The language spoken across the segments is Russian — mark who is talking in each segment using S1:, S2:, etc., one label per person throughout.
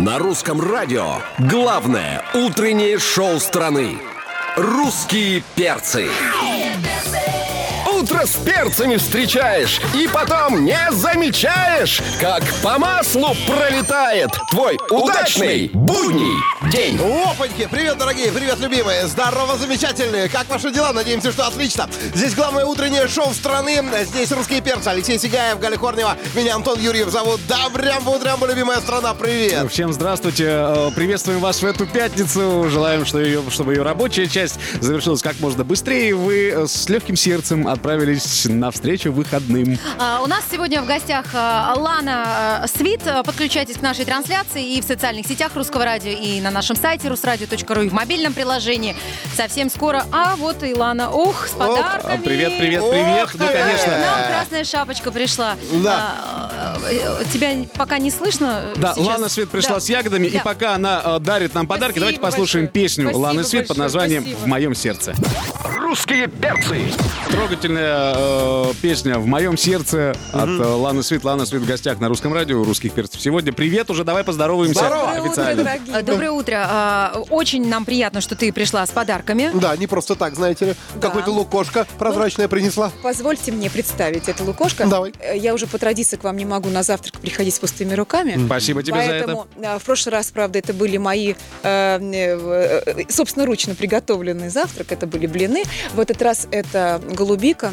S1: На русском радио главное утреннее шоу страны. Русские перцы. Утро с перцами встречаешь и потом не замечаешь, как по маслу пролетает твой удачный будний день.
S2: Опаньки! Привет, дорогие! Привет, любимые! Здорово, замечательные! Как ваши дела? Надеемся, что отлично! Здесь главное утреннее шоу страны. Здесь русские перцы. Алексей Сигаев, Галя Корнева. Меня Антон Юрьев зовут. Добрям, утрям, любимая страна. Привет!
S3: Всем здравствуйте. Э, Приветствуем вас в эту пятницу. Желаем, что ее, чтобы ее рабочая часть завершилась как можно быстрее. Вы э, с легким сердцем отправились навстречу выходным.
S4: А, У нас сегодня в гостях а, Лана а, Свит. Подключайтесь к нашей трансляции и в социальных сетях Русского радио, и на нашем сайте русрадио.ру, и в мобильном приложении. Совсем скоро. А вот и Лана. Ух, с подарками.
S3: Привет, привет, привет.
S2: Ох
S3: Ну,
S2: ты!
S3: конечно.
S4: Нам красная шапочка пришла.
S2: Да.
S4: А, э, Тебя пока не слышно.
S3: Да,
S4: сейчас?
S3: Лана Свет пришла
S4: Да.
S3: с ягодами, и
S4: Да.
S3: пока она э, дарит нам подарки,
S4: Спасибо
S3: давайте послушаем
S4: большое.
S3: песню
S4: Спасибо
S3: Ланы Свет под
S4: большое,
S3: названием
S4: спасибо.
S3: «В моем сердце».
S1: Русские перцы.
S3: Трогательная э, песня «В моем сердце» от э, Ланы Свет. Лана Свет в гостях на русском радио русских перцев. Сегодня привет уже, давай поздороваемся
S2: Здорово.
S3: официально.
S4: А, Доброе утро. А, Очень нам приятно, что ты пришла с подарками.
S2: Да, не просто так, знаете ли. Какой-то лукошка прозрачная принесла.
S5: Позвольте мне представить это лукошко.
S2: Давай.
S5: Э, Я уже по традиции к вам не могу на завтрак приходить с пустыми руками.
S3: Спасибо тебе за это.
S5: Поэтому э, в прошлый раз, правда, это были мои э, э, э, собственноручно приготовленный завтрак. Это были блины. В этот раз это голубика.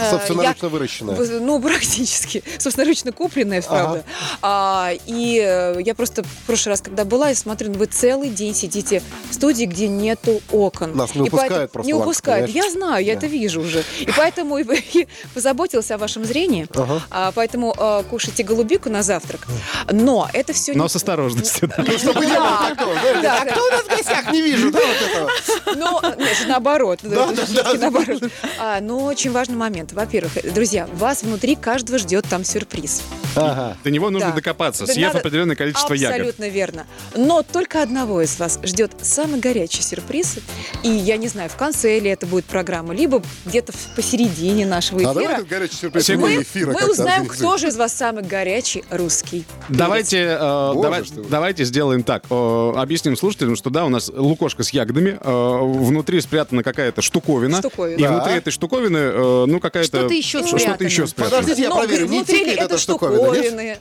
S5: Э,
S2: Собственноручно
S5: я-
S2: выращенная.
S5: Ну, практически. Собственноручно купленная, правда. А, и э, я просто в прошлый раз, когда была, я смотрю, ну, вы целый день сидите в студии, где нету окон.
S2: Нас не
S5: И
S2: выпускают
S5: поэтому-
S2: просто,
S5: Не выпускают.
S2: понимаешь?
S5: Я знаю, я
S2: Да.
S5: это вижу уже. И поэтому и, и позаботился о вашем зрении.
S2: Ага.
S5: А, поэтому э, кушайте голубику на завтрак. Но это все
S3: Но с осторожностью. да.
S2: Ну, чтобы не было такого, А кто у нас в гостях? Не вижу, да, вот этого?
S5: Ну, наоборот.
S2: Да,
S5: Это
S2: да,
S5: всё-таки
S2: да.
S5: наоборот. А, но очень важный момент. Во-первых, друзья, вас внутри каждого ждет там сюрприз.
S2: Ага.
S3: До него нужно
S5: Да.
S3: докопаться,
S5: Да
S3: съев
S5: надо-
S3: определенное количество ягод.
S5: Абсолютно верно. Но только одного из вас ждет самый горячий сюрприз. И я не знаю, в конце ли это будет программа, либо где-то в- посередине нашего
S2: А давай
S5: эфира.
S2: этот горячий сюрприз
S3: Мы-
S2: эфира
S5: Мы узнаем, кто же из вас самый горячий русский.
S3: Давайте, э,
S2: Боже
S3: давай-
S2: ты.
S3: давайте сделаем так. Э, объясним слушателям, что да, у нас лукошка с ягодами, э, внутри спрятана какая-то штуковина.
S5: Штуковина.
S3: И
S2: Да.
S3: внутри этой штуковины, э, ну, какая-то...
S4: Что-то еще
S3: Что-то
S4: спрятано.
S3: еще спрятано.
S2: Подождите, я проверю, не тикает
S5: это
S2: эта штуковина?
S5: Штуковины?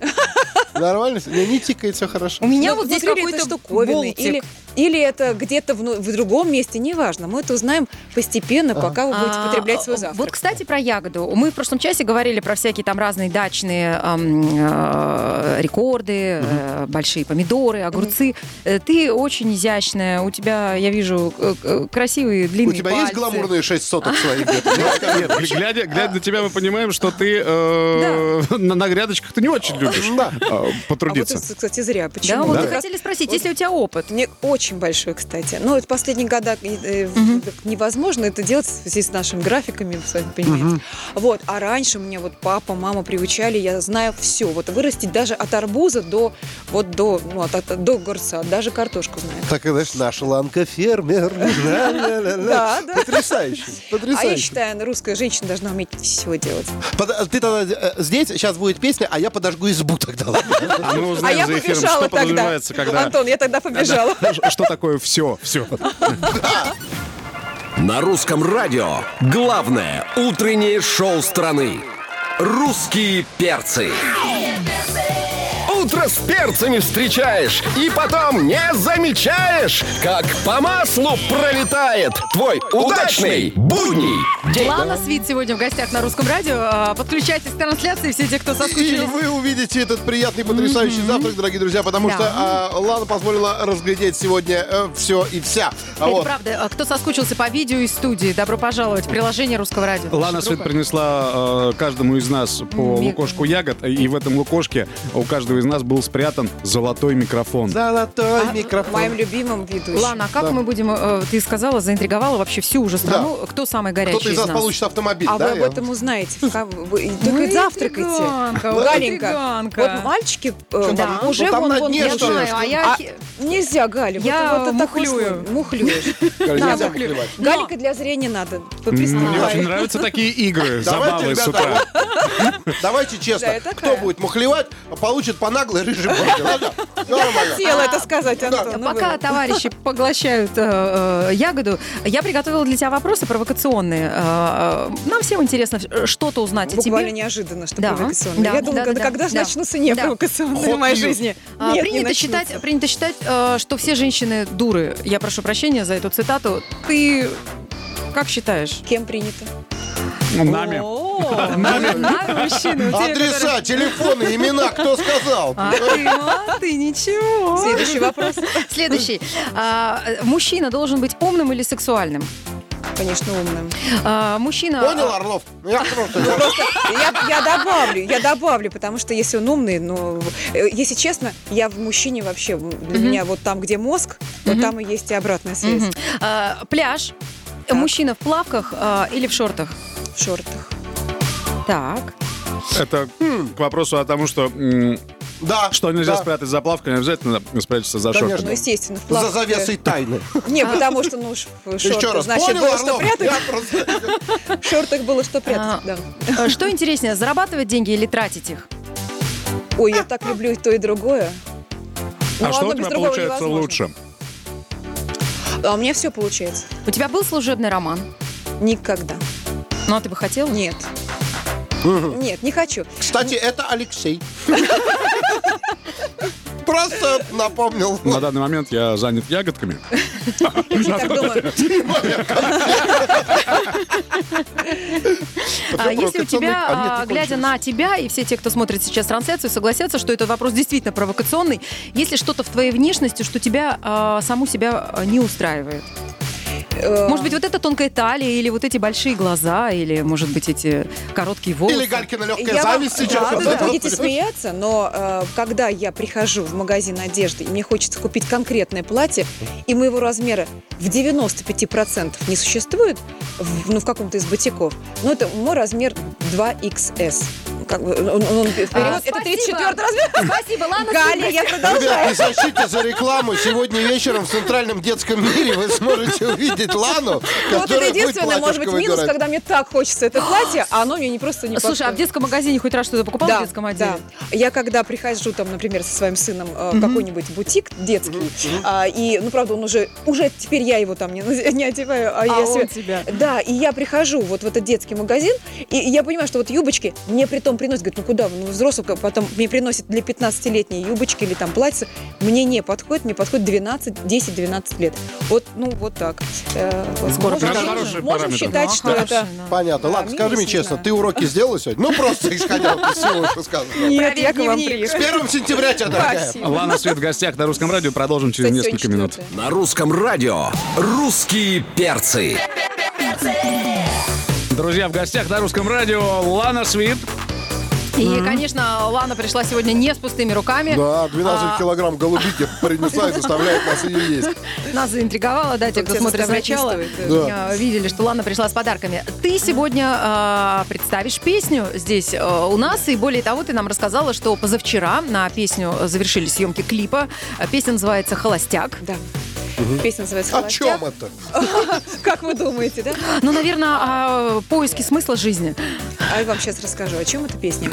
S2: Нормально? Не, не тикает, все хорошо.
S4: У меня
S5: Ну,
S4: вот здесь какой-то
S5: штуковины? Или, или это где-то в, в другом месте, неважно. Мы это узнаем постепенно, пока вы будете
S4: А,
S5: потреблять свой
S4: Вот,
S5: завтрак.
S4: кстати, про ягоду. Мы в прошлом часе говорили про всякие там разные дачные э, рекорды, э, большие помидоры, огурцы. Э, Ты очень изящная. У тебя, я вижу, красивые длинные
S2: У тебя есть гламурные 6 соток своих?
S3: Нет, глядя, на тебя, мы понимаем, что ты на, грядочках ты не очень любишь
S2: Да.
S5: А вот
S3: потрудиться.
S5: это, кстати, зря. Почему?
S4: вот
S3: Да.
S4: мы хотели спросить, есть ли у тебя опыт?
S5: Мне очень большой, кстати. Ну, это последние года э, э, невозможно это делать в связи с нашими графиками, вы сами понимаете. Вот. А раньше мне вот папа, мама приучали, я знаю все. Вот вырастить даже от арбуза до вот до, ну, от, от- до огурца, даже картошку знаю.
S2: Так, знаешь, наша ланка фермер.
S5: Да, да.
S2: Потрясающе.
S5: А я
S2: Потрясающе.
S5: считаю, русская женщина должна уметь все делать.
S2: Под- Ты тогда э, здесь, сейчас будет песня, а я подожгу избу тогда.
S3: А мы
S5: А
S3: узнаем
S5: я
S3: за эфиром,
S5: побежала
S3: что
S5: тогда.
S3: подразумевается, когда...
S5: Антон, я тогда побежала.
S3: Что такое все, все.
S1: На русском радио главное утреннее шоу страны. Русские перцы. Утро с перцами встречаешь и потом не замечаешь, как по маслу пролетает твой удачный будний день.
S4: Лана Свит сегодня в гостях на русском радио. А, Подключайтесь к трансляции, все те, кто
S2: И
S4: соскучились.
S2: вы увидите этот приятный, потрясающий завтрак, дорогие друзья, потому
S4: Да.
S2: что а, Лана позволила разглядеть сегодня все и вся. А
S4: Это
S2: вот.
S4: правда. А Кто соскучился по видео из студии, добро пожаловать в приложение русского радио.
S3: Лана
S4: группа.
S3: принесла э, каждому из нас по
S4: Ми-
S3: лукошку ягод, и в этом лукошке у каждого из нас был спрятан золотой микрофон.
S2: Золотой
S5: А,
S2: микрофон.
S5: Моим любимым ведущим.
S4: Ладно, а как
S2: Да.
S4: мы будем, э, ты сказала, заинтриговала вообще всю уже страну, кто самый горячий?
S2: Кто-то из нас
S4: нас.
S2: получит автомобиль,
S5: А
S2: да?
S5: вы об
S2: Я-
S5: этом узнаете. вы- Только
S4: Ой,
S5: завтракайте. Галенька, вот мальчики э, уже
S2: Ну,
S5: вон, вон
S4: Я знаю, а я...
S5: А Нельзя, Галя.
S4: Я
S5: вот, вот
S4: мухлюю.
S5: Мухлюешь. Галика для зрения надо.
S3: Мне очень нравятся такие игры,
S2: Давайте,
S3: забавы с
S2: ребята,
S3: утра.
S2: давайте честно. Кто будет мухлевать, получит по наглой рыжей? Всё нормально.
S5: Хотела это сказать, Антон. ну
S4: Пока товарищи поглощают э, э, ягоду, я приготовила для тебя вопросы провокационные. Э, нам всем интересно э, что-то узнать о
S5: Буквально
S4: тебе.
S5: неожиданно, что
S4: Да,
S5: провокационно.
S4: да,
S5: Я думала,
S4: да,
S5: когда,
S4: да,
S5: когда
S4: да.
S5: же начнутся не
S4: Да.
S5: провокационные в моей жизни.
S4: А,
S5: Нет, не
S4: принято,
S5: начнутся.
S4: считать, принято считать, э, что все женщины дуры. Я прошу прощения за эту цитату. Ты как считаешь?
S5: Кем принято?
S3: Нами.
S5: О,
S4: Нами мужчины.
S2: Адреса, телефоны, имена, кто сказал?
S4: А ты, а ты ничего.
S5: Следующий вопрос.
S4: Следующий. А, мужчина должен быть умным или сексуальным?
S5: Конечно, умным.
S4: А, мужчина...
S2: Понял, Орлов? Ну, Я просто... я-
S5: добавлю, я добавлю, потому что если он умный, ну, э, если честно, я в мужчине вообще, для меня вот там, где мозг, вот там и есть и обратная связь.
S4: А, пляж.
S5: Так.
S4: Мужчина в плавках а, или в шортах?
S5: в шортах.
S4: Так.
S3: Это к вопросу о том, что м,
S2: Да.
S3: что нельзя
S2: да.
S3: спрятать за плавкой, не обязательно спрятаться за
S2: Конечно.
S5: Ну, естественно, в
S2: За завесой тайны.
S5: Не, потому что, ну, ш- в
S2: Еще раз.
S5: значит,
S2: Понял,
S5: было что
S2: Орлов?
S5: прятать.
S2: Я просто...
S5: В шортах было что
S4: А,
S5: прятать, да.
S4: а, Что интереснее, зарабатывать деньги или тратить их?
S5: Ой, я так люблю и то, и другое.
S3: А
S5: Ну,
S3: что у
S5: без
S3: тебя получается
S5: невозможно.
S3: лучше?
S5: А у меня все получается.
S4: У тебя был служебный роман?
S5: Никогда.
S4: Ну, а ты бы хотел?
S5: Нет. Нет, не хочу.
S2: Кстати, это Алексей. Просто напомнил.
S3: На данный момент я занят ягодками.
S4: А если у тебя,
S2: А,
S4: глядя на тебя, и все те, кто смотрит сейчас трансляцию, согласятся, что этот вопрос действительно провокационный, есть ли что-то в твоей внешности, что тебя, а, саму себя не устраивает?
S5: Э,
S4: Может быть, вот эта тонкая талия, или вот эти большие глаза, или, может быть, эти короткие волосы?
S2: Или Галькина легкая
S5: Я вам-
S2: зависть сейчас.
S5: Да, вы
S2: Вот
S5: будете
S2: это вот.
S5: смеяться, но э, когда я прихожу в магазин одежды, и мне хочется купить конкретное платье, и моего размера в 95% не существует, в, ну, в каком-то из бутиков, ну, это мой размер 2XS. Как бы, он, он- он вперед,
S4: А,
S5: это
S4: спасибо.
S5: 34 размер.
S4: Спасибо, ладно.
S5: Галя, я
S2: Ребят,
S5: продолжаю.
S2: не сочтите за рекламу. Сегодня вечером в Центральном детском мире вы сможете увидеть Лану,
S5: Ну, Вот это
S2: которая будет
S5: единственное, может быть, минус, когда мне так хочется это платье, а оно мне не просто не
S4: Слушай, а в детском магазине хоть раз что-то покупала в детском отделе?
S5: Да. Я когда прихожу там, например, со своим сыном э, в какой-нибудь бутик детский, а, и, ну, правда, он уже, уже теперь я его там не, не одеваю, а,
S4: А
S5: я
S4: он
S5: себе-
S4: тебя.
S5: Да, и я прихожу вот в этот детский магазин, и я понимаю, что вот юбочки мне при том приносят, говорят, ну куда вы, ну взрослый, потом мне приносят для 15-летней юбочки или там платья, мне не подходит, мне подходит 12, 10-12 лет. Вот, ну, вот так. Э.
S4: Скоро
S5: можем, можем
S3: параметр.
S5: считать,
S4: Ну,
S5: что
S4: хороший,
S5: это...
S4: да.
S2: Понятно.
S5: Да,
S2: Ладно, скажи мне
S5: не
S2: честно, ты уроки сделала сегодня? Ну, просто исходя из всего, что сказано.
S5: Нет, я к вам.
S2: С
S5: приехала.
S2: 1 сентября тебя, дорогая.
S3: Лана Свет в гостях на русском радио. Продолжим через несколько минут.
S1: На русском радио «Русские перцы».
S3: Друзья, в гостях на русском радио Лана Свит.
S4: И, конечно, Лана пришла сегодня не с пустыми руками.
S2: Да, 12
S4: А,
S2: килограмм голубики принесла и заставляет нас ее есть.
S4: Нас заинтриговала, да, те, кто
S5: Тебя
S4: смотрит сначала, э, видели, что Лана пришла с подарками. Ты сегодня э, представишь песню здесь э, у нас, и более того, ты нам рассказала, что позавчера на песню завершили съемки клипа. Песня называется «Холостяк».
S5: Да. Песня называется
S2: О
S5: «Холостяк».
S2: чем это?
S5: Как вы думаете, да?
S4: Ну, наверное, о поиске смысла жизни.
S5: А я вам сейчас расскажу, о чем эта песня.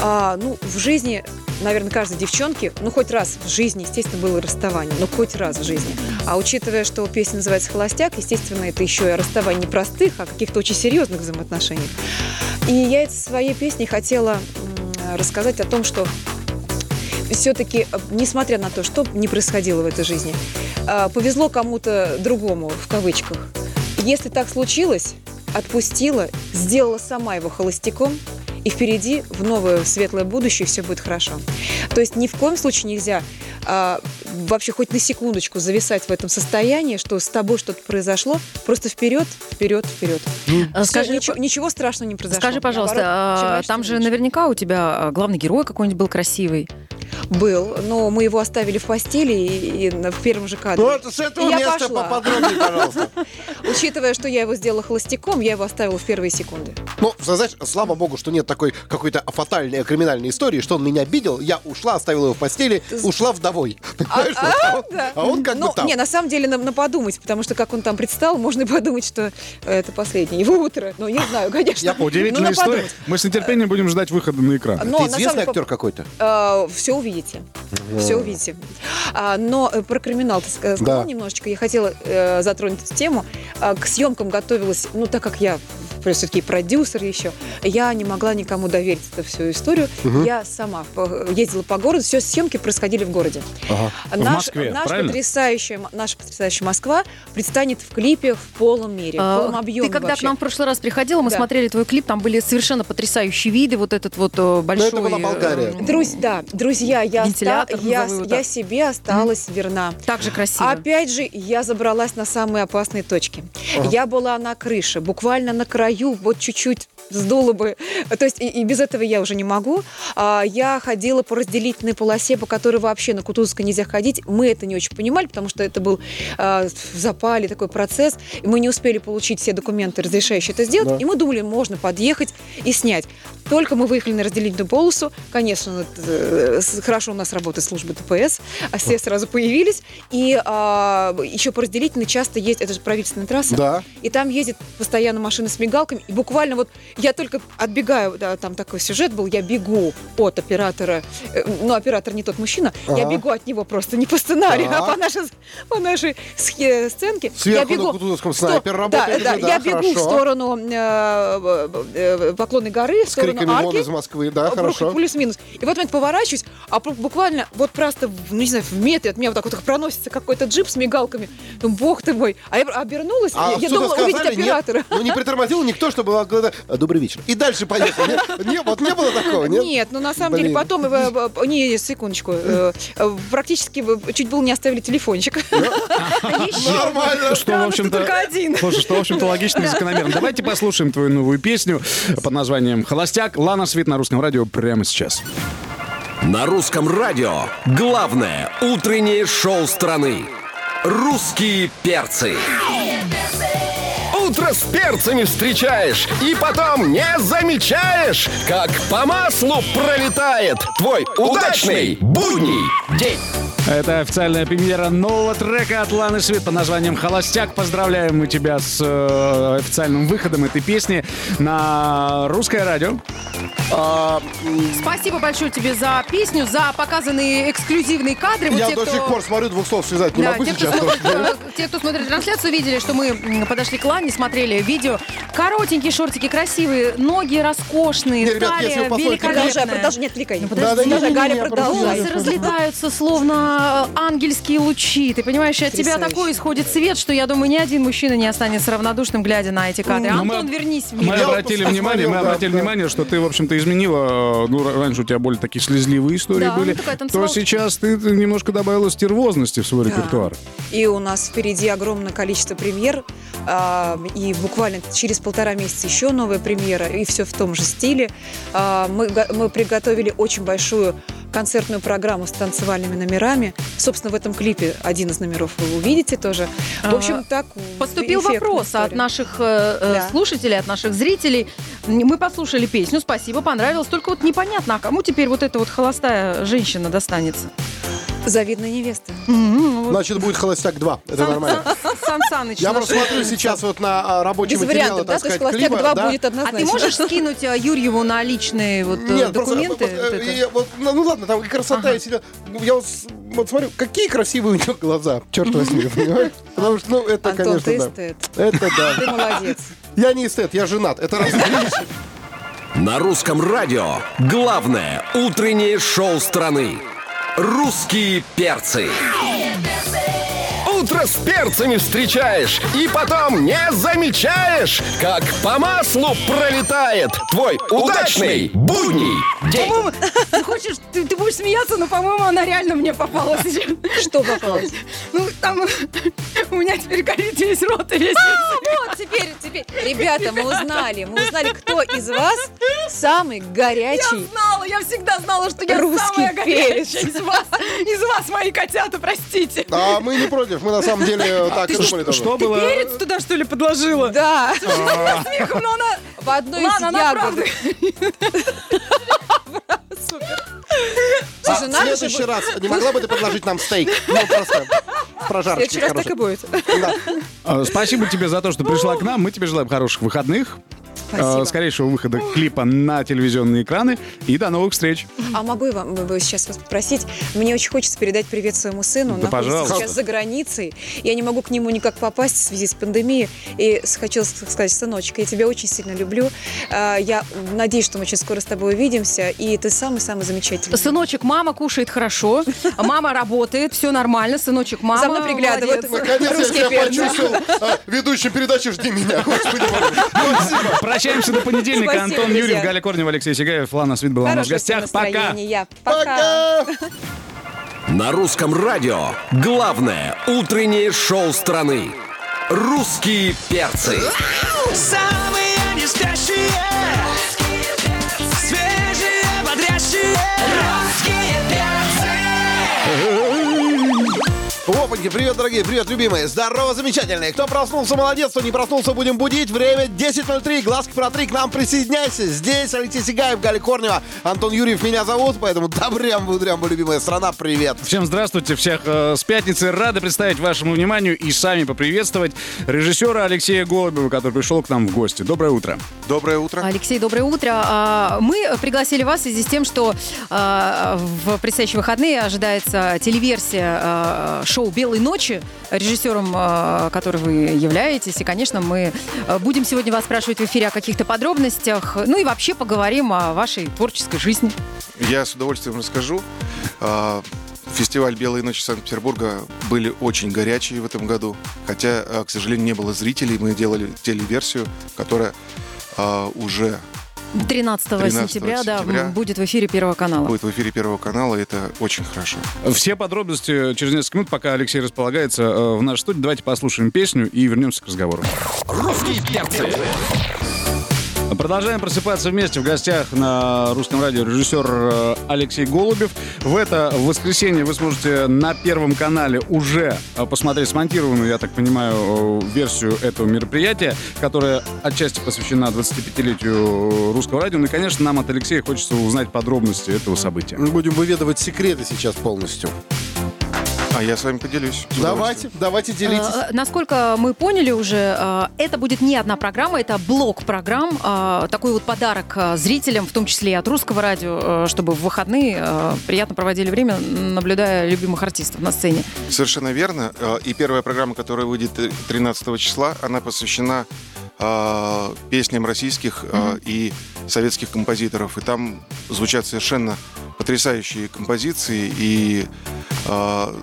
S5: А, ну, в жизни, наверное, каждой девчонке, ну, хоть раз в жизни, естественно, было расставание, но хоть раз в жизни. А учитывая, что песня называется «Холостяк», естественно, это еще и расставание не простых, а каких-то очень серьезных взаимоотношений. И я этой своей песней хотела м, рассказать о том, что все-таки, несмотря на то, что не происходило в этой жизни, а, повезло кому-то другому, в кавычках. Если так случилось, отпустила, сделала сама его холостяком, и впереди в новое светлое будущее все будет хорошо. То есть ни в коем случае нельзя а, вообще хоть на секундочку зависать в этом состоянии, что с тобой что-то произошло, просто вперед, вперед, вперед.
S4: Э,
S5: Всё,
S4: Скажи,
S5: ничего, ничего страшного не произошло.
S4: скажи, пожалуйста,
S5: Наоборот,
S4: а, там же
S5: лучше.
S4: наверняка у тебя а, главный герой какой-нибудь был красивый.
S5: Был, но мы его оставили в постели и, и в первом же кадре.
S2: Ну, это с этого
S5: я
S2: места
S5: пошла.
S2: поподробнее, пожалуйста.
S5: Учитывая, что я его сделала холостяком, я его оставила в первые секунды.
S2: Ну, знаешь, слава богу, что нет такой какой-то фатальной криминальной истории, что он меня обидел, я ушла, оставила его в постели, ушла вдовой. Понимаешь? Вот, а он-
S5: Да.
S2: А он как бы
S5: ну,
S2: там.
S5: не, на самом деле, на, на подумать, потому что как он там предстал, можно и подумать, что это последнее его утро. Ну, не знаю, конечно.
S3: Удивительная
S5: Ну, на
S3: история. Мы с нетерпением будем ждать выхода на экран.
S5: Но
S2: Ты
S5: на
S2: известный актер какой-то?
S5: все увидите. Все увидите. А, но э, про криминал ты ска- сказала
S2: Да.
S5: немножечко. Я хотела э, затронуть эту тему. А, к съемкам готовилась, ну, так как я все-таки продюсер еще, я не могла никому доверить эту всю историю. Я сама по- ездила по городу, все съемки происходили в городе.
S3: В
S5: Наш-
S3: Москве,
S5: наш потрясающая, наша потрясающая Москва предстанет в клипе в полном мире, в
S4: А,
S5: полном объеме
S4: Ты когда
S5: вообще.
S4: к нам в прошлый раз приходила, мы
S5: Да.
S4: смотрели твой клип, там были совершенно потрясающие виды, вот этот вот э, большой...
S2: Ну, была Болгария.
S4: э,
S5: Друзь- да, друзья, я, оста- я,
S4: назову
S5: я себе осталась верна.
S4: Так же красиво.
S5: Опять же, я забралась на самые опасные точки. Я была на крыше, буквально на краю, вот чуть-чуть сдуло бы. То есть и, и без этого я уже не могу. А, я ходила по разделительной полосе, по которой вообще на Кутузовской нельзя ходить. Мы это не очень понимали, потому что это был а, в запале такой процесс. И мы не успели получить все документы, разрешающие это сделать. И мы думали, можно подъехать и снять. Только мы выехали на разделительную полосу, конечно, э, с- хорошо у нас работает служба ДПС, а все сразу появились. И а, еще по разделительной часто есть, это же правительственная трасса,
S2: Да.
S5: и там ездит постоянно машина с мигалками. И буквально вот я только отбегаю, да, там такой сюжет был, я бегу от оператора, э, ну, оператор не тот мужчина, я
S2: Ага.
S5: бегу от него просто не по сценарию, а
S2: Так.
S5: по нашей, по нашей сценке.
S2: Сверху
S5: я бегу,
S2: на Кутузовском
S5: Стоп,
S2: снайпер работает
S5: Да, да,
S2: да,
S5: я бегу в
S2: хорошо.
S5: сторону э, э, Поклонной горы, в
S2: С
S5: сторону
S2: криками вон
S5: арки.
S2: из Москвы, да, хорошо.
S5: Плюс-минус. И в этот момент поворачиваюсь, а бу- буквально вот просто, ну не знаю, в метре от меня вот так вот проносится какой-то джип с мигалками. Думаю, бог ты мой. А я обернулась,
S2: А
S5: я думала увидеть
S2: сказали? Нет?
S5: оператора.
S2: Ну, не притормозил никто, чтобы. «А, Добрый вечер. И дальше поехал. Нет? Не, вот не было такого, нет?
S5: Нет, ну на самом деле потом, э, э, не, секундочку, э, э, практически э, чуть было не оставили телефончик.
S2: Нормально.
S3: Что, в общем-то,
S4: только один.
S3: Слушай, что, в общем-то, логично и закономерно. Давайте послушаем твою новую песню под названием «Холостяк». Лана Свит на русском радио прямо сейчас.
S1: На русском радио главное утреннее шоу страны. Русские перцы. Утро с перцами встречаешь и потом не замечаешь, как по маслу пролетает твой удачный будний день.
S3: Это официальная премьера нового трека от Ланы Свит под названием «Холостяк». Поздравляем мы тебя с э, официальным выходом этой песни на русское радио.
S4: Спасибо большое тебе за песню, за показанные эксклюзивные кадры. Вот
S2: Я
S4: те,
S2: до
S4: кто-
S2: сих пор смотрю, двух слов связать не
S4: Да,
S2: могу
S4: те, кто
S2: сейчас.
S4: смотрит, э, те, кто смотрит трансляцию, видели, что мы подошли к Лане, смотрели видео. Коротенькие шортики, красивые, ноги роскошные,
S2: Не, ребят, если вы
S4: талия
S2: посмотрите-
S5: Продолжай,
S4: великолепная.
S5: продолжай, не отвлекай.
S4: Ну,
S2: Да, да,
S4: подожди,
S2: не, не, не,
S5: Галя, продолжай.
S4: Волосы разлетаются, словно э, ангельские лучи. Ты понимаешь, от тебя такой исходит свет, что я думаю, ни один мужчина не останется равнодушным, глядя на эти кадры.
S3: Ну, мы-
S4: Антон, вернись в
S3: Мы
S4: мир.
S2: Я вот
S3: обратили внимание, мы
S2: да,
S3: обратили
S2: да.
S3: внимание, что ты, в общем-то, изменила. э, Ну, раньше у тебя более такие слезливые истории
S4: Да,
S3: были.
S4: ну, такая
S3: То сейчас ты, ты немножко добавила стервозности в свой репертуар.
S5: И у нас впереди огромное количество премьер. И буквально через полтора месяца еще новая премьера. И все в том же стиле. Мы, мы приготовили очень большую концертную программу с танцевальными номерами. Собственно, в этом клипе один из номеров вы увидите тоже. В общем,
S4: А,
S5: так
S4: Поступил вопрос
S5: история.
S4: от наших э, э,
S5: Да.
S4: слушателей, от наших зрителей. Мы послушали песню, спасибо, понравилось. Только вот непонятно, а кому теперь вот эта вот холостая женщина достанется?
S5: Завидная невеста.
S4: Вот
S2: Значит, будет «Холостяк 2». Это нормально.
S4: Сан Саныч
S2: Я
S4: наш.
S2: просто смотрю сейчас вот на а, рабочий
S5: Без
S2: материал,
S5: вариантов, да?
S2: так
S5: То есть
S2: сказать,
S5: «Холостяк
S2: клипа.
S5: 2»
S2: да.
S5: будет
S4: А
S5: однозначно.
S4: ты можешь скинуть э, Юрьеву на личные вот, э,
S2: Нет, просто,
S4: документы?
S2: вот,
S4: Вот
S2: э,
S4: это?
S2: и вот, ну, ну ладно, там и красота, и. Ну, Я вот, с- вот смотрю, какие красивые у нее глаза, черт возьми, понимаешь? Потому что, ну, это,
S5: Антон,
S2: конечно,
S5: ты
S2: да.
S5: эстет.
S2: Это
S5: Ты
S2: да.
S5: молодец.
S2: Я не эстет, я женат. Это раз.
S1: На русском радио главное утреннее шоу страны. Русские перцы. Утро с перцами встречаешь и потом не замечаешь, как по маслу пролетает твой удачный будний день.
S4: Хочешь, ты, ты будешь смеяться, но, по-моему, она реально мне попала сейчас.
S5: Что попалось?
S4: Ну, там у меня теперь горит весь рот и весь
S5: Вот, теперь, теперь. Ребята, мы узнали. Мы узнали, кто из вас самый
S4: Я
S5: горячий.
S4: знала, я всегда знала, что я
S5: Русский
S4: самая горячая
S5: перец.
S4: из вас. Из вас, мои котята, простите.
S2: А мы не против, мы на самом деле так и думали тоже.
S3: Что было?
S4: Перец туда, что ли, подложила?
S5: Да,
S4: Смехом, но она...
S5: в одной
S4: Ладно,
S5: из
S4: она
S5: ягод.
S4: правда.
S2: А
S5: Слушай,
S2: в
S5: надо же
S2: следующий
S5: будет-
S2: раз не могла бы ты предложить нам стейк? Ну, просто
S5: В
S2: прожарочки
S5: следующий раз так и
S2: хорошие.
S5: будет.
S2: Да.
S3: А, Спасибо тебе за то, что пришла к нам. Мы тебе желаем хороших выходных.
S5: Спасибо.
S3: а, Скорейшего выхода клипа на телевизионные экраны. И до новых встреч.
S5: А могу я вам сейчас вас попросить? Мне очень хочется передать привет своему сыну. Он
S3: Да,
S5: находится
S3: пожалуйста.
S5: сейчас за границей. Я не могу к нему никак попасть в связи с пандемией. И хочу сказать, сыночек, я тебя очень сильно люблю. А, Я надеюсь, что мы очень скоро с тобой увидимся. И ты самый-самый замечательный.
S4: Сыночек, мама кушает хорошо, мама работает, все нормально, сыночек, мама
S5: За мной приглядывают.
S4: молодец.
S2: Наконец я себя почувствовал а, ведущим передачи «Жди меня». Господи. Спасибо.
S3: Прощаемся до понедельника.
S5: Спасибо,
S3: Антон
S5: друзья.
S3: Юрьев, Галя Корнева, Алексей Сигаев. Лана Свит была у нас в гостях. Пока.
S5: Пока.
S2: Пока.
S1: На русском радио главное утреннее шоу страны. Русские перцы.
S6: Самые не спящие Свежие, бодрящие Русские
S2: Опаньки, привет, дорогие, привет, любимые. Здорово, замечательные. Кто проснулся, молодец, кто не проснулся, будем будить. Время 10.03, глазки протри, к нам присоединяйся. Здесь Алексей Сигаев, Галя Корнева, Антон Юрьев меня зовут, поэтому добрям-будрям, любимая страна, привет.
S3: Всем здравствуйте, всех э, с пятницы. Рады представить вашему вниманию и сами поприветствовать режиссера Алексея Голубева, который пришел к нам в гости. Доброе утро.
S2: Доброе утро.
S4: Алексей, доброе утро. А, Мы пригласили вас в связи с тем, что а, в предстоящие выходные ожидается телеверсия а, шоу «Белой ночи», режиссером а, которой вы являетесь. И, конечно, мы а, будем сегодня вас спрашивать в эфире о каких-то подробностях. Ну и вообще поговорим о вашей творческой жизни.
S7: Я с удовольствием расскажу. А, Фестиваль «Белые ночи» Санкт-Петербурга были очень горячие в этом году. Хотя, а, к сожалению, не было зрителей. Мы делали телеверсию, которая а, уже
S4: 13,
S7: 13
S4: сентября, да,
S7: сентября.
S4: будет в эфире Первого канала.
S7: будет в эфире Первого канала. и Это очень хорошо.
S3: Все подробности через несколько минут, пока Алексей располагается э, в нашей студии. Давайте послушаем песню и вернемся к разговору.
S1: Русские перцы.
S3: Продолжаем просыпаться вместе. В гостях на русском радио режиссер э, Алексей Голубев. В это воскресенье вы сможете на Первом канале уже э, посмотреть смонтированную, я так понимаю, э, версию этого мероприятия, которая отчасти посвящена 25-летию русского радио. Ну и, конечно, нам от Алексея хочется узнать подробности этого события.
S2: Мы будем выведывать секреты сейчас полностью.
S7: А я с вами поделюсь. с
S2: Давайте, давайте делитесь.
S4: Э, Насколько мы поняли уже, э, это будет не одна программа, это блок программ, э, такой вот подарок э, зрителям, в том числе и от русского радио, чтобы в выходные приятно проводили время, наблюдая любимых артистов на сцене.
S7: Совершенно верно. И первая программа, которая выйдет э, 13 числа, она посвящена песням российских э, и советских композиторов. И там звучат совершенно потрясающие композиции и э,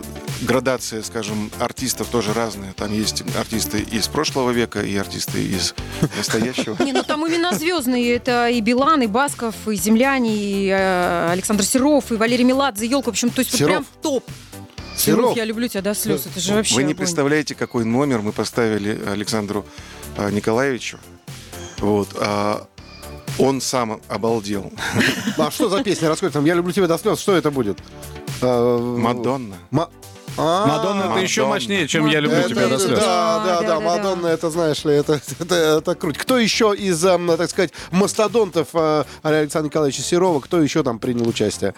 S7: градация, скажем, артистов тоже разная. Там есть артисты из прошлого века и артисты из настоящего.
S4: Не, ну там имена звездные. Это и Билан, и Басков, и Земляне, и э, Александр Серов, и Валерий Меладзе, елка. В общем, то есть вот
S2: Серов.
S4: прям топ.
S2: Серов.
S4: я люблю тебя до слез. Это же вообще
S7: Вы не
S4: огонь.
S7: представляете, какой номер мы поставили Александру а, Николаевичу. Вот. а, он сам обалдел.
S2: А что за песня? Раскройте нам. Я люблю тебя до слез. Что это будет? Э,
S7: Мадонна.
S2: Ма-
S3: Мадонна это еще мощнее, чем я люблю
S2: это-
S3: тебя до слез.
S2: Да, да,
S4: Да,
S2: Мадонна, это, знаешь ли, это, это, это круто. Кто еще из, эм, так сказать, мастодонтов э, Александра Николаевича Серова, кто еще там принял участие?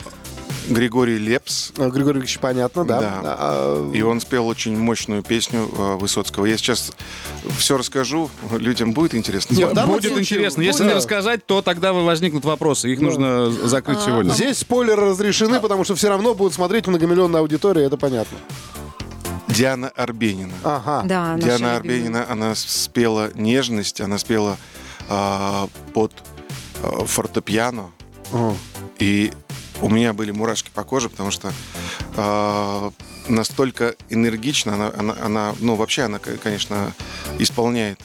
S7: Григорий Лепс.
S2: Э, Григорий Ильич, понятно, да.
S7: Да.
S2: А,
S7: И он спел очень мощную песню э, Высоцкого. Я сейчас все расскажу, людям будет интересно.
S2: Нет, да,
S3: Будет
S2: случае,
S3: интересно. Если
S2: да.
S3: не рассказать, то тогда возникнут вопросы. Их нужно закрыть сегодня.
S2: Здесь спойлеры разрешены, потому что все равно будут смотреть многомиллионная аудитория, это понятно.
S7: Диана Арбенина.
S2: Ага.
S4: Да,
S7: Диана. Арбенина, она спела нежность, она спела а, под а, фортепиано.
S2: О.
S7: И у меня были мурашки по коже, потому что а, настолько энергично она, она, она, ну вообще она, конечно, исполняет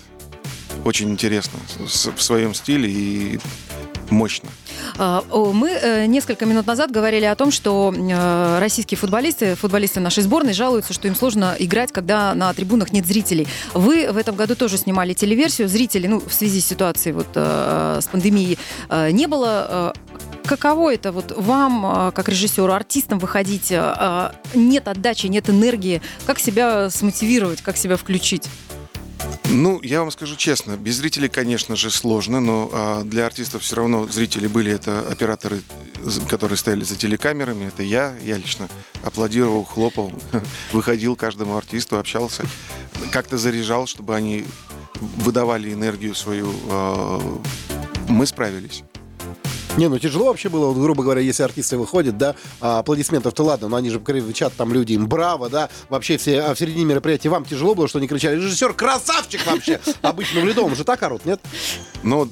S7: очень интересно в своем стиле и мощно.
S4: А, Мы э, несколько минут назад говорили о том, что э, российские футболисты, футболисты нашей сборной жалуются, что им сложно играть, когда на трибунах нет зрителей. Вы в этом году тоже снимали телеверсию. Зрителей, ну, в связи с ситуацией вот э, с пандемией, э, не было. Каково это вот вам, э, как режиссеру, артистам выходить? э, э, Нет отдачи, нет энергии. Как себя смотивировать, как себя включить?
S7: Ну, я вам скажу честно, без зрителей, конечно же, сложно, но а, для артистов все равно зрители были, это операторы, которые стояли за телекамерами, это я, я лично аплодировал, хлопал, выходил каждому артисту, общался, как-то заряжал, чтобы они выдавали энергию свою. а, Мы справились.
S2: Не, ну тяжело вообще было, вот, грубо говоря, если артисты выходят, да, а, аплодисментов-то ладно, но они же кричат там люди им браво, да, вообще все а в середине мероприятия вам тяжело было, что они кричали, режиссер красавчик вообще, обычно в Ледовом же так орут, нет?
S7: Но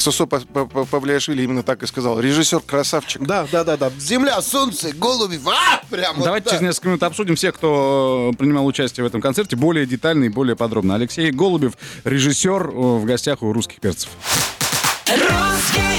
S7: Сосо Па- Па- Па- Павлиашвили именно так и сказал. Режиссер красавчик.
S2: Да, да, да, да, земля, солнце, голуби, а, прям вот,
S3: Давайте
S2: да.
S3: через несколько минут обсудим всех, кто э, принимал участие в этом концерте, более детально и более подробно. Алексей Голубев, режиссер, э, в гостях у русских перцев.
S6: Русские.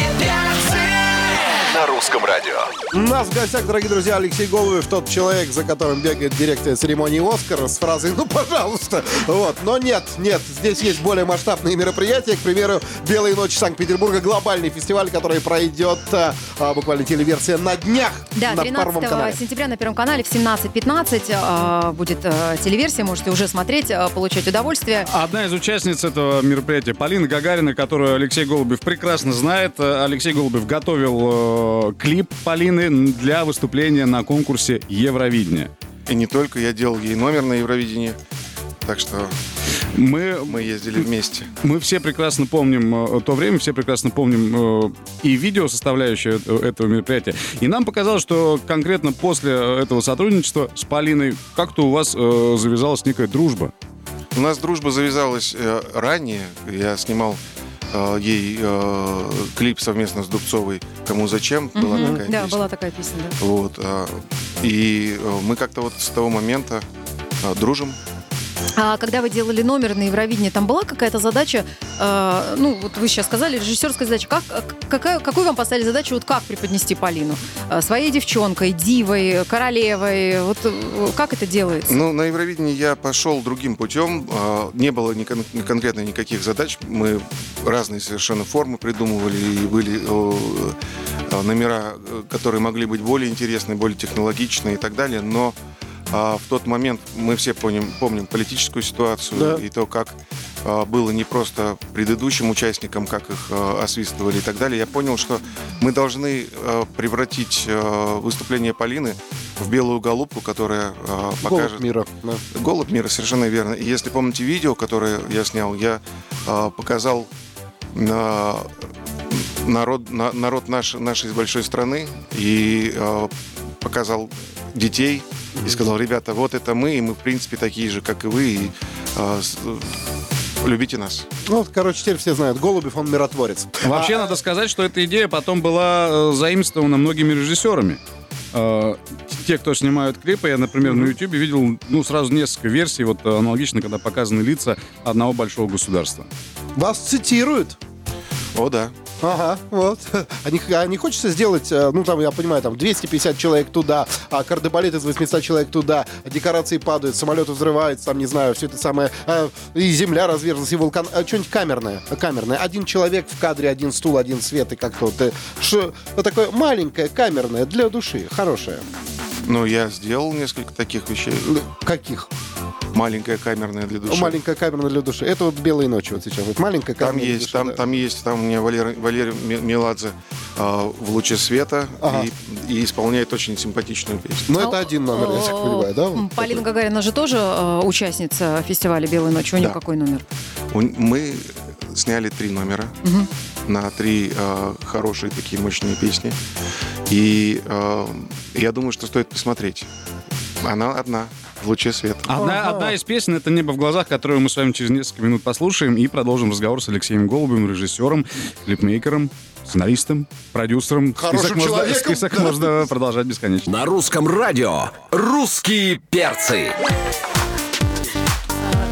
S1: На русском радио.
S2: У нас в гостях, дорогие друзья, Алексей Голубев, тот человек, за которым бегает дирекция церемонии «Оскар» с фразой «Ну, пожалуйста». Вот. Но нет, нет, здесь есть более масштабные мероприятия. К примеру, «Белые ночи Санкт-Петербурга» — глобальный фестиваль, который пройдет а, а, буквально телеверсия на днях
S4: Да,
S2: на Первом
S4: 13
S2: канале.
S4: сентября на Первом канале в 17.15 э, будет э, телеверсия, можете уже смотреть, э, получать удовольствие.
S3: Одна из участниц этого мероприятия, Полина Гагарина, которую Алексей Голубев прекрасно знает. Алексей Голубев готовил э, клип Полины для выступления на конкурсе Евровидения.
S7: И не только, я делал ей номер на Евровидении. Так что
S3: Мы,
S7: мы ездили вместе.
S3: мы все прекрасно помним э, то время, все прекрасно помним э, и видео составляющее э- этого мероприятия. И нам показалось, что конкретно после этого сотрудничества с Полиной как-то у вас завязалась некая дружба.
S7: У нас дружба завязалась ранее. Я снимал э, ей э, клип совместно с Дубцовой «Кому зачем» была
S4: Мгм.
S7: такая
S4: да,
S7: песня.
S4: была такая песня. да.
S7: Вот, а, и э, мы как-то вот с того момента а, дружим.
S4: А когда вы делали номер на Евровидении, там была какая-то задача, э, ну, вот вы сейчас сказали, режиссерская задача. Как, э, какая, какую вам поставили задачу, вот как преподнести Полину? Э, своей девчонкой, дивой, королевой? Вот э, как это делается?
S7: Ну, на Евровидении я пошел другим путем. А, Не было ни кон- конкретно никаких задач. Мы разные совершенно формы придумывали. И были э, номера, э, которые могли быть более интересные, более технологичные и так далее. Но а, в тот момент мы все помним, помним политическую ситуацию
S2: Да.
S7: и то, как а, было не просто предыдущим участникам, как их а, освистывали и так далее. Я понял, что мы должны а, превратить а, выступление Полины в белую голубку, которая а, покажет...
S2: Голубь мира. да.
S7: Голубь мира, совершенно верно. И если помните видео, которое я снял, я а, показал а, народ, на- народ наш- нашей большой страны и а, показал детей и сказал, ребята, вот это мы, и мы, в принципе, такие же, как и вы, и а, с- любите нас.
S2: Ну, вот, короче, теперь все знают, Голубев, он миротворец.
S3: Вообще, надо сказать, что эта идея потом была э, заимствована многими режиссерами. Э, Те, кто снимают клипы, я, например, на YouTube видел ну, сразу несколько версий, вот э, аналогично, когда показаны лица одного большого государства.
S2: Вас цитируют.
S7: О, да.
S2: Ага, вот. А не, а не хочется сделать, э, ну, там, я понимаю, там, 250 человек туда, а кардебалет из 800 человек туда, декорации падают, самолеты взрываются, там, не знаю, все это самое, э, и земля разверзлась, и вулкан, а, что-нибудь камерное, камерное. Один человек в кадре, один стул, один свет, и как-то вот, э, что, вот такое маленькое, камерное, для души, хорошее.
S7: Но я сделал несколько таких вещей.
S2: Ну, Каких?
S7: Маленькая камерная для души.
S2: Маленькая камерная для души. Это вот «Белые ночи» вот сейчас. Вот маленькая
S7: Там
S2: камерная для
S7: есть,
S2: души,
S7: там,
S2: да.
S7: там есть, там у меня Валерий Ми- Меладзе а, в луче света
S2: Ага.
S7: и, и исполняет очень симпатичную песню.
S2: Но
S4: А,
S2: это один номер, я так
S4: э,
S2: понимаю, да?
S4: Полина. Гагарина же тоже э, участница фестиваля «Белые ночи». У нее
S2: Да.
S4: какой номер?
S7: Мы сняли три номера на три а, хорошие такие мощные песни. И а, я думаю, что стоит посмотреть. Она одна в луче света.
S3: Одна, одна из песен — это «Небо в глазах», которую мы с вами через несколько минут послушаем и продолжим разговор с Алексеем Голубевым, режиссером, клипмейкером, сценаристом, продюсером.
S2: Хорошим
S3: список можно,
S2: человеком,
S3: список
S2: да.
S3: можно продолжать бесконечно.
S1: На русском радио «Русские перцы».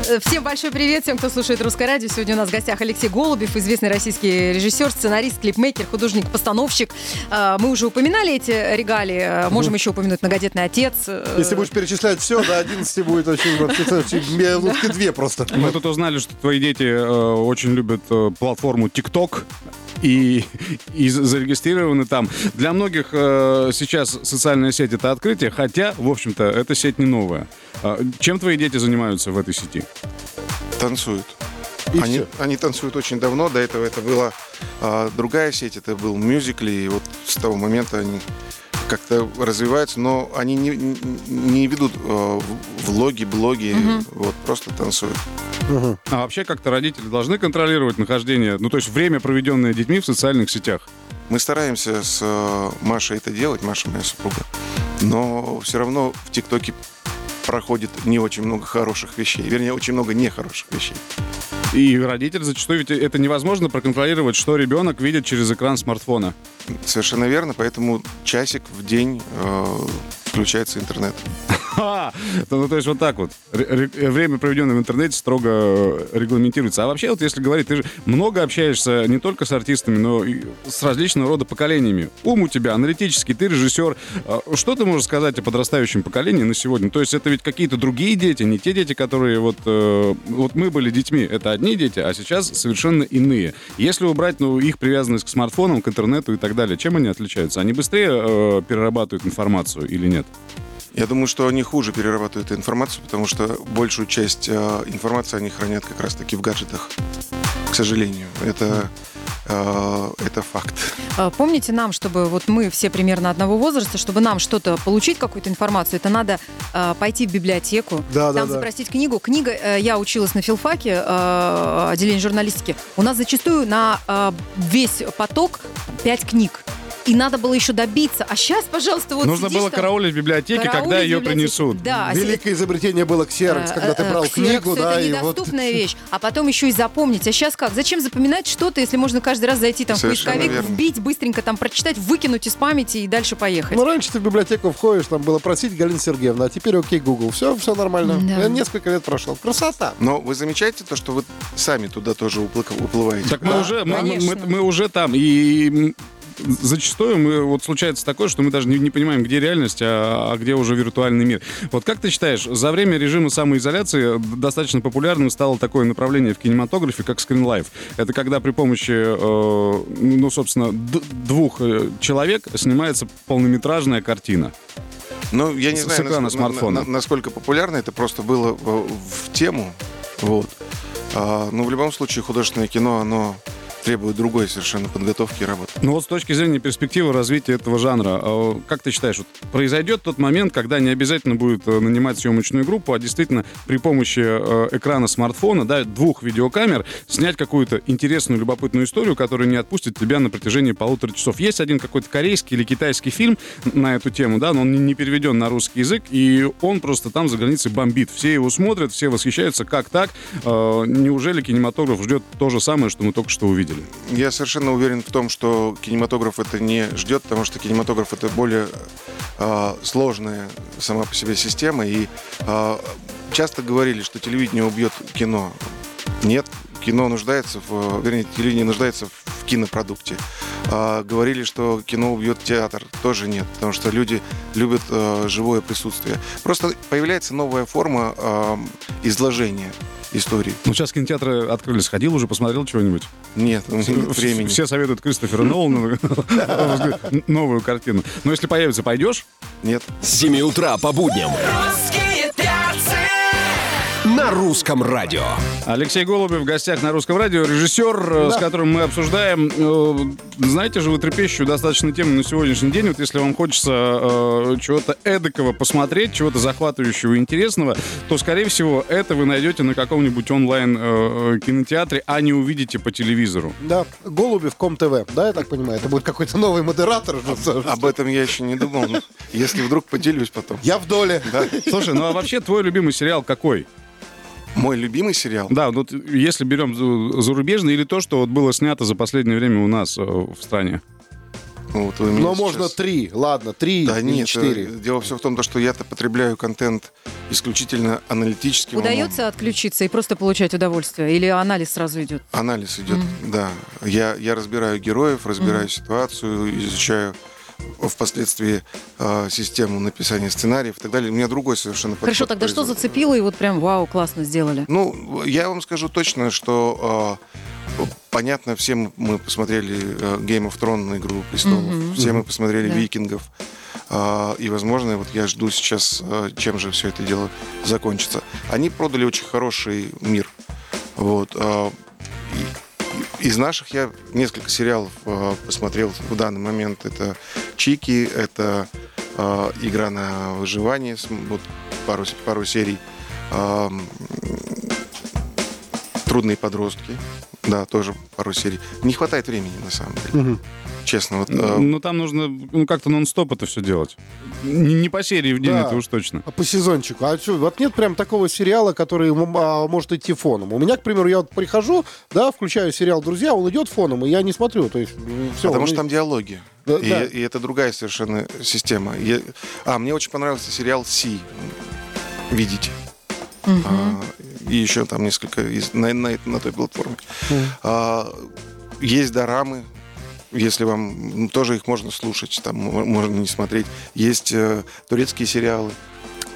S4: Э, Всем большой привет, всем, кто слушает Русское радио. Сегодня у нас в гостях Алексей Голубев, известный российский режиссер, сценарист, клипмейкер, художник-постановщик. Э, Мы уже упоминали эти регалии, э, можем еще упомянуть «Многодетный отец».
S2: Если будешь перечислять все, до 11 будет очень, минутки две просто.
S3: Мы тут узнали, что твои дети очень любят платформу TikTok и, и зарегистрированы там. Для многих э, сейчас социальная сеть это открытие, хотя, в общем-то, эта сеть не новая. А чем твои дети занимаются в этой сети?
S7: Танцуют.
S2: И
S7: Они,
S2: всё.
S7: они танцуют очень давно. До этого это была а, другая сеть, это был мюзикл, и вот с того момента они как-то развиваются, но они не, не- ведут в- влоги, блоги, вот просто танцуют.
S3: А вообще как-то родители должны контролировать нахождение, ну то есть время, проведенное детьми в социальных сетях.
S7: Мы стараемся с э, Машей это делать, Маша моя супруга, но все равно в ТикТоке проходит не очень много хороших вещей, вернее, очень много нехороших вещей.
S3: И родитель зачастую ведь это невозможно проконтролировать, что ребенок видит через экран смартфона.
S7: Совершенно верно, поэтому часик в день э, включается интернет.
S3: Ха! Ну, то есть вот так вот. Ре- ре- Время, проведенное в интернете, строго э, регламентируется. А вообще, вот если говорить, ты же много общаешься не только с артистами, но и с различного рода поколениями. Ум у тебя аналитический, ты режиссер. А Что ты можешь сказать о подрастающем поколении на сегодня? То есть это ведь какие-то другие дети, не те дети, которые вот... э, Вот мы были детьми, это одни дети, а сейчас совершенно иные. Если убрать ну, их привязанность к смартфонам, к интернету и так далее, чем они отличаются? Они быстрее э, перерабатывают информацию или нет?
S7: Я думаю, что они хуже перерабатывают информацию, потому что большую часть э, информации они хранят как раз-таки в гаджетах. К сожалению, это, э, это факт.
S4: Э, Помните нам, чтобы вот мы все примерно одного возраста, чтобы нам что-то получить, какую-то информацию, это надо э, пойти в библиотеку,
S2: Да, да,
S4: там
S2: да.
S4: запросить книгу. Книга, э, я училась на филфаке, э, отделение журналистики. У нас зачастую на э, весь поток пять книг. И надо было еще добиться. А сейчас, пожалуйста, вот
S3: Нужно
S4: сидишь
S3: было
S4: там,
S3: караулить в библиотеке, когда ее принесут.
S4: Да, а
S2: Великое изобретение было ксерокс,
S4: Э,
S2: когда ты
S4: э,
S2: брал книгу, да, и вот...
S4: недоступная вещь. А потом еще и запомнить. А сейчас как? Зачем запоминать что-то, если можно каждый раз зайти там в поисковик, вбить, быстренько там прочитать, выкинуть из памяти и дальше поехать?
S2: Ну, раньше ты в библиотеку входишь, там было просить Галина Сергеевна, а теперь окей, Google. Все, все нормально.
S4: Да.
S2: Я Несколько лет прошел. Красота.
S7: Но вы замечаете то, что вы сами туда тоже уплы- уплываете?
S3: Так мы уже, мы, уже там. И зачастую мы, вот случается такое, что мы даже не, не понимаем, где реальность, а, а где уже виртуальный мир. Вот как ты считаешь, за время режима самоизоляции достаточно популярным стало такое направление в кинематографе, как скринлайф. Это когда при помощи, э, ну, собственно, двух э, человек снимается полнометражная картина.
S7: Ну, я не
S3: С-
S7: знаю,
S3: экрана смартфона.
S7: на- на- насколько популярно это просто было в, в тему. Вот. А, но в любом случае художественное кино, оно требует другой совершенно подготовки и работы.
S3: Ну вот с точки зрения перспективы развития этого жанра, э, как ты считаешь, вот произойдет тот момент, когда не обязательно будет э, нанимать съемочную группу, а действительно при помощи э, экрана смартфона, да, двух видеокамер, снять какую-то интересную, любопытную историю, которая не отпустит тебя на протяжении полутора часов. Есть один какой-то корейский или китайский фильм на эту тему, да, но он не- не переведен на русский язык, и он просто там за границей бомбит. Все его смотрят, все восхищаются, как так? Э, Неужели кинематограф ждет то же самое, что мы только что увидели?
S7: Я совершенно уверен в том, что кинематограф это не ждет, потому что кинематограф это более а, сложная сама по себе система. И а, часто говорили, что телевидение убьет кино. Нет, кино нуждается в, вернее, телевидение нуждается в кинопродукте. А, говорили, что кино убьет театр. Тоже нет, потому что люди любят а, живое присутствие. Просто появляется новая форма а, изложения истории.
S3: Ну, сейчас кинотеатры открылись. Ходил уже, посмотрел чего-нибудь?
S7: Нет, у меня нет времени.
S3: Все советуют Кристофера Нолана новую картину. Но если появится, пойдешь?
S7: Нет.
S1: С 7 утра по будням! На русском радио.
S3: Алексей Голубев в гостях на Русском радио, режиссер, э, с которым мы обсуждаем, э, знаете же, вы трепещущую достаточно тему на сегодняшний день. Вот если вам хочется э, чего-то эдакого посмотреть, чего-то захватывающего и интересного, то, скорее всего, это вы найдете на каком-нибудь онлайн-кинотеатре, а не увидите по телевизору.
S2: Да, Голубев Ком ТВ, да, я так понимаю? Это будет какой-то новый модератор. что-
S7: Об этом я еще не думал. Если вдруг поделюсь потом.
S2: Я в доле.
S3: Слушай, ну а вообще твой любимый сериал какой?
S7: Мой любимый сериал.
S3: Да, вот если берем за- зарубежный или то, что вот было снято за последнее время у нас э, в стране.
S7: Вот вы меня
S2: Но можно
S7: сейчас-
S2: три, ладно, три
S7: Да
S2: или
S7: нет,
S2: четыре.
S7: э, дело все в том, что я-то потребляю контент исключительно аналитическим. умом.
S4: Удается отключиться и просто получать удовольствие? Или анализ сразу идет?
S7: Анализ идет, да. Я, я разбираю героев, разбираю ситуацию, изучаю впоследствии э, систему написания сценариев и так далее. У меня другой совершенно подход.
S4: Хорошо, тогда что
S7: производства.
S4: зацепило и вот прям вау, классно сделали?
S7: Ну, я вам скажу точно, что э, понятно, все мы- посмотрели э, Game of Thrones, Игру престолов, все мы посмотрели
S4: Да.
S7: Викингов. А, И, возможно, вот я жду сейчас, э, чем же все это дело закончится. Они продали очень хороший мир. Вот. Из наших я несколько сериалов э, посмотрел в данный момент. Это Чики, это э, игра на выживание, вот пару, пару серий. Ам, Трудные подростки. Да, тоже пару серий. Не хватает времени, на самом деле. Честно, вот. э,
S3: Ну, там нужно ну, как-то нон-стоп это все делать. Не, не по серии в день,
S2: Да.
S3: это уж точно.
S2: А по сезончику. А что, вот нет прям такого сериала, который а, может идти фоном. У меня, к примеру, я вот прихожу, да, включаю сериал «Друзья», он идет фоном, и я не смотрю. То есть, все,
S7: Потому что там диалоги.
S2: Да,
S7: и,
S2: да.
S7: и это другая совершенно система. Я- А, мне очень понравился сериал «Си». Видите. А, и еще там несколько из- на, на, на той платформе. А, есть дорамы, если вам ну, тоже их можно слушать, там мо- можно не смотреть. Есть э, турецкие сериалы.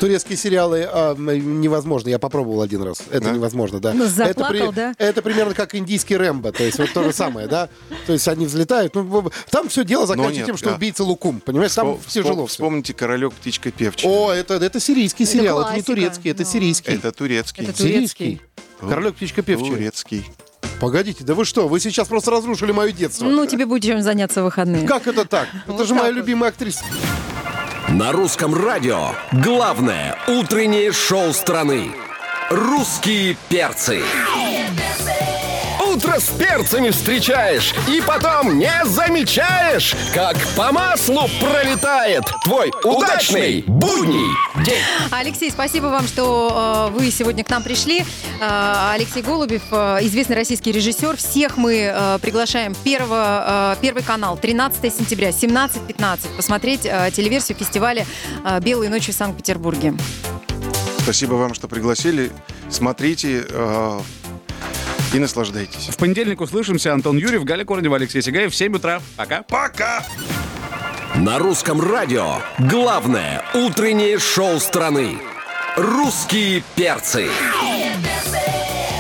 S2: Турецкие сериалы а, невозможно. Я попробовал один раз. Это
S7: Да?
S2: невозможно, да.
S4: Ну,
S2: это,
S4: заплакал, да?
S2: это примерно как индийский Рэмбо. То есть вот то же самое, да? То есть они взлетают. Ну, там все дело заканчивается
S7: нет,
S2: тем, что
S7: да.
S2: убийца Лукум. Понимаешь, там
S7: Вспом-
S2: тяжело.
S7: Вспомните «Королек, птичка, певчая».
S2: О, это, это сирийский сериал. Это, не
S4: классика,
S2: турецкий, это
S4: да.
S2: сирийский.
S7: Это турецкий.
S4: Это турецкий.
S2: Королек, птичка, певчая.
S7: Турецкий.
S2: Погодите, да вы что? Вы сейчас просто разрушили мое детство.
S4: Ну, тебе будет чем заняться в выходные.
S2: Как это так?
S4: Вот
S2: Это же моя
S4: вот.
S2: любимая актриса.
S1: На русском радио главное утреннее шоу страны. Русские перцы. Утро с перцами встречаешь и потом не замечаешь, как по маслу пролетает твой удачный будний день.
S4: Алексей, спасибо вам, что э, вы сегодня к нам пришли. Э, Алексей Голубев, э, известный российский режиссер. Всех мы э, приглашаем 1, э, первый канал, 13 сентября, 17.15, посмотреть э, телеверсию фестиваля э, «Белые ночи» в Санкт-Петербурге.
S7: Спасибо вам, что пригласили. Смотрите э, и наслаждайтесь.
S3: В понедельник услышимся. Антон Юрьев, Галя Корнева, Алексей Сигаев. В 7 утра. Пока.
S7: Пока!
S1: На русском радио главное утреннее шоу страны. Русские перцы.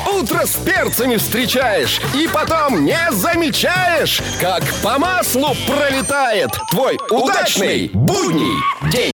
S1: Утро с перцами встречаешь и потом не замечаешь, как по маслу пролетает твой удачный будний день.